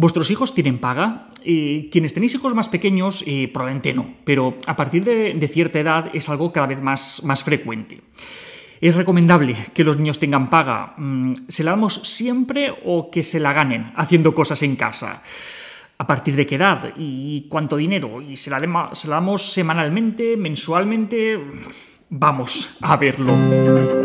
¿Vuestros hijos tienen paga? Eh, quienes tenéis hijos más pequeños, eh, probablemente no, pero a partir de, cierta edad es algo cada vez más, más frecuente. ¿Es recomendable que los niños tengan paga? Mm, ¿Se la damos siempre o que se la ganen haciendo cosas en casa? ¿A partir de qué edad? ¿Y cuánto dinero? ¿Y se la damos semanalmente, mensualmente? Vamos a verlo.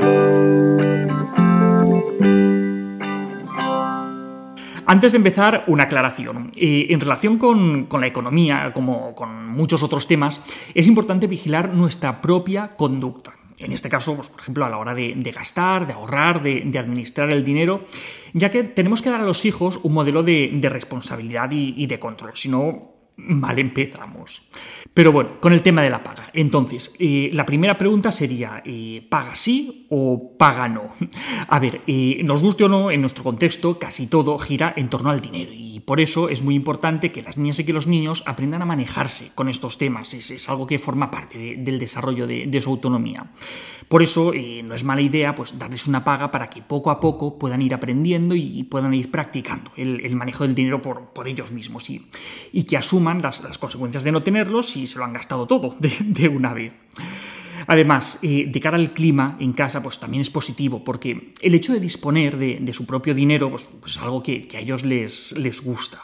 Antes de empezar, una aclaración. En relación con, la economía, como con muchos otros temas, es importante vigilar nuestra propia conducta. En este caso, pues, por ejemplo, a la hora de, gastar, de ahorrar, de, administrar el dinero, ya que tenemos que dar a los hijos un modelo de, responsabilidad y, y de control. Si no, mal empezamos. Pero bueno, con el tema de la paga. Entonces, eh, la primera pregunta sería, eh, ¿paga sí o paga no? A ver, eh, nos guste o no, en nuestro contexto casi todo gira en torno al dinero y por eso es muy importante que las niñas y que los niños aprendan a manejarse con estos temas. Es, algo que forma parte del desarrollo de, su autonomía. Por eso no es mala idea pues, darles una paga para que poco a poco puedan ir aprendiendo y puedan ir practicando el, manejo del dinero por, ellos mismos y, y que asuman las, las consecuencias de no tenerlos y se lo han gastado todo de, una vez. Además, eh, de cara al clima en casa, pues también es positivo, porque el hecho de disponer de, su propio dinero pues, pues, es algo que, a ellos les, les gusta.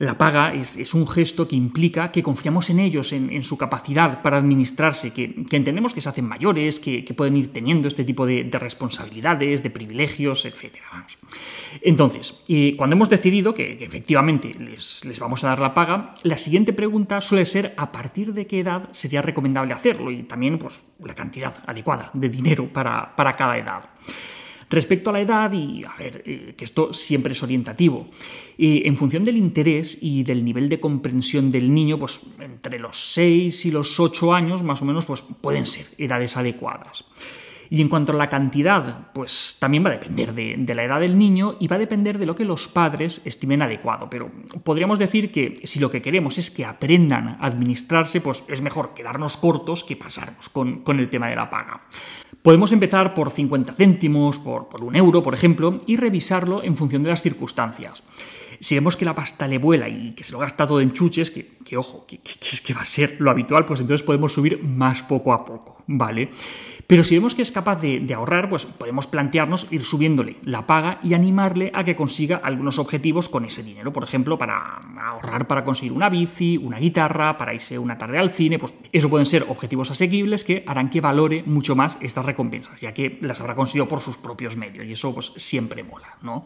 La paga es, un gesto que implica que confiamos en ellos, en, su capacidad para administrarse, que, entendemos que se hacen mayores, que, pueden ir teniendo este tipo de, responsabilidades, de privilegios, etc. Entonces, cuando hemos decidido que, efectivamente les, vamos a dar la paga, la siguiente pregunta suele ser a partir de qué edad sería recomendable hacerlo y también pues, la cantidad adecuada de dinero para cada edad. Respecto a la edad, y a ver, eh, que esto siempre es orientativo, eh, en función del interés y del nivel de comprensión del niño, pues entre los 6 y los 8 años, más o menos, pues pueden ser edades adecuadas. Y en cuanto a la cantidad, pues también va a depender de, la edad del niño y va a depender de lo que los padres estimen adecuado. Pero podríamos decir que si lo que queremos es que aprendan a administrarse, pues es mejor quedarnos cortos que pasarnos con, con el tema de la paga. Podemos empezar por 50 céntimos, por, un euro, por ejemplo, y revisarlo en función de las circunstancias. Si vemos que la pasta le vuela y que se lo gasta todo en chuches, que, ojo, que, es que va a ser lo habitual, pues entonces podemos subir más poco a poco, ¿vale? Pero si vemos que es capaz de, ahorrar, pues podemos plantearnos ir subiéndole la paga y animarle a que consiga algunos objetivos con ese dinero. Por ejemplo, para ahorrar para conseguir una bici, una guitarra, para irse una tarde al cine, pues eso pueden ser objetivos asequibles que harán que valore mucho más estas recompensas, ya que las habrá conseguido por sus propios medios y eso pues siempre mola, ¿no?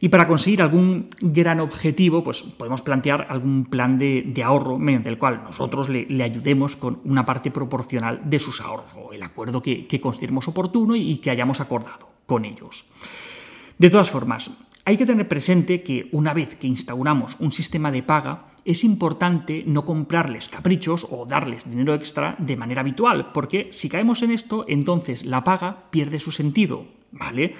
Y para conseguir algún gran objetivo, pues podemos plantear algún plan de, ahorro mediante el cual nosotros le, ayudemos con una parte proporcional de sus ahorros o el acuerdo que, consideremos oportuno y que hayamos acordado con ellos. De todas formas, hay que tener presente que una vez que instauramos un sistema de paga, es importante no comprarles caprichos o darles dinero extra de manera habitual, porque si caemos en esto, entonces la paga pierde su sentido, ¿vale?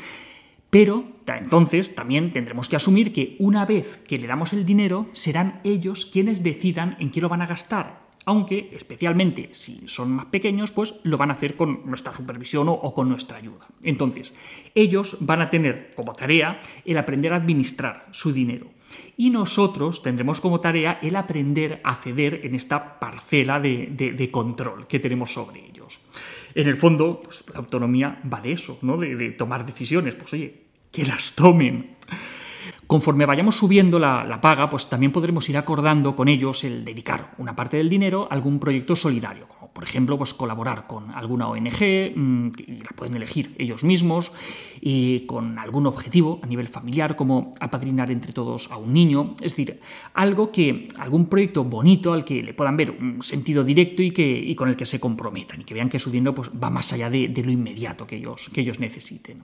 Pero entonces también tendremos que asumir que una vez que le damos el dinero, serán ellos quienes decidan en qué lo van a gastar. Aunque, especialmente si son más pequeños, pues lo van a hacer con nuestra supervisión o con nuestra ayuda. Entonces, ellos van a tener como tarea el aprender a administrar su dinero. Y nosotros tendremos como tarea el aprender a ceder en esta parcela de, control que tenemos sobre ellos. En el fondo, pues, la autonomía va de eso, ¿no? De, tomar decisiones. Pues oye, que las tomen. Conforme vayamos subiendo la, paga, pues también podremos ir acordando con ellos el dedicar una parte del dinero a algún proyecto solidario, por ejemplo pues colaborar con alguna ONG, mm, y la pueden elegir ellos mismos, y con algún objetivo a nivel familiar, como apadrinar entre todos a un niño, es decir, algo que, algún proyecto bonito al que le puedan ver un sentido directo y, que, con el que se comprometan, y que vean que su dinero pues, va más allá de, lo inmediato que ellos, que ellos necesiten.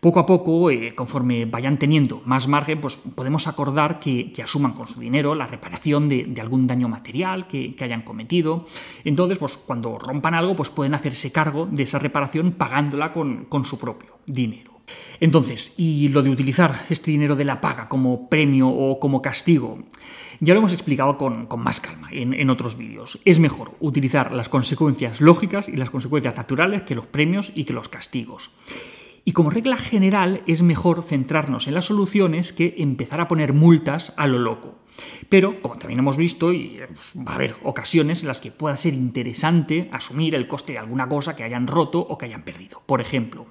Poco a poco, eh, conforme vayan teniendo más margen, pues podemos acordar que, asuman con su dinero la reparación de, algún daño material que, hayan cometido. Entonces, pues cuando rompan algo, pues pueden hacerse cargo de esa reparación pagándola con, su propio dinero. Entonces, y lo de utilizar este dinero de la paga como premio o como castigo, ya lo hemos explicado con, más calma en, en otros vídeos. Es mejor utilizar las consecuencias lógicas y las consecuencias naturales que los premios y que los castigos. Y como regla general es mejor centrarnos en las soluciones que empezar a poner multas a lo loco. Pero, como también hemos visto, y, pues, va a haber ocasiones en las que pueda ser interesante asumir el coste de alguna cosa que hayan roto o que hayan perdido. Por ejemplo,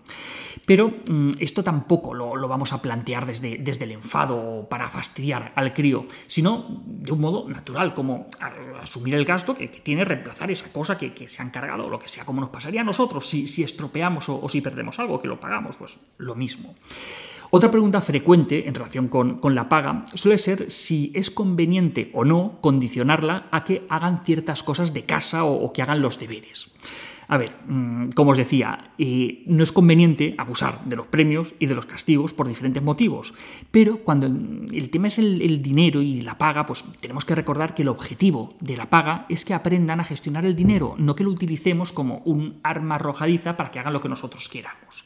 pero mm, esto tampoco lo, vamos a plantear desde, desde el enfado para fastidiar al crío, sino de un modo natural, como asumir el gasto que, tiene reemplazar esa cosa que, se han cargado, o lo que sea, como nos pasaría a nosotros si, si estropeamos o, si perdemos algo, que lo pagamos, pues lo mismo. Otra pregunta frecuente en relación con, la paga suele ser si es conveniente o no condicionarla a que hagan ciertas cosas de casa o que hagan los deberes. A ver, mm, como os decía, eh, no es conveniente abusar de los premios y de los castigos por diferentes motivos, pero cuando el, tema es el, dinero y la paga, pues tenemos que recordar que el objetivo de la paga es que aprendan a gestionar el dinero, no que lo utilicemos como un arma arrojadiza para que hagan lo que nosotros queramos.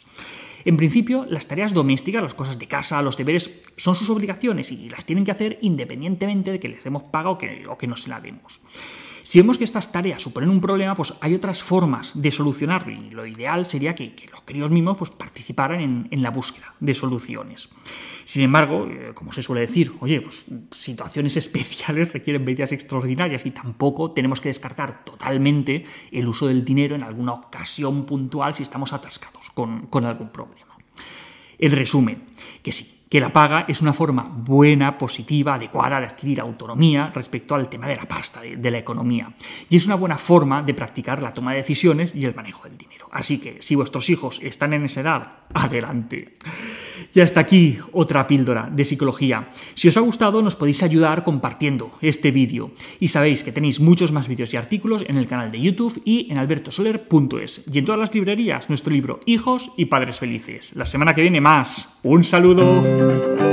En principio, las tareas domésticas, las cosas de casa, los deberes, son sus obligaciones y las tienen que hacer independientemente de que les demos paga o que, o que no se la demos. Si vemos que estas tareas suponen un problema, pues hay otras formas de solucionarlo y lo ideal sería que, los críos mismos pues, participaran en, la búsqueda de soluciones. Sin embargo, eh, como se suele decir, oye, pues situaciones especiales requieren medidas extraordinarias y tampoco tenemos que descartar totalmente el uso del dinero en alguna ocasión puntual si estamos atascados con, algún problema. El resumen, que sí, que la paga es una forma buena, positiva, adecuada de adquirir autonomía respecto al tema de la pasta, de, la economía. Y es una buena forma de practicar la toma de decisiones y el manejo del dinero. Así que si vuestros hijos están en esa edad, adelante. Y hasta aquí otra píldora de psicología. Si os ha gustado nos podéis ayudar compartiendo este vídeo. Y sabéis que tenéis muchos más vídeos y artículos en el canal de YouTube y en albertosoler.es. Y en todas las librerías nuestro libro Hijos y Padres Felices. La semana que viene más. Un saludo.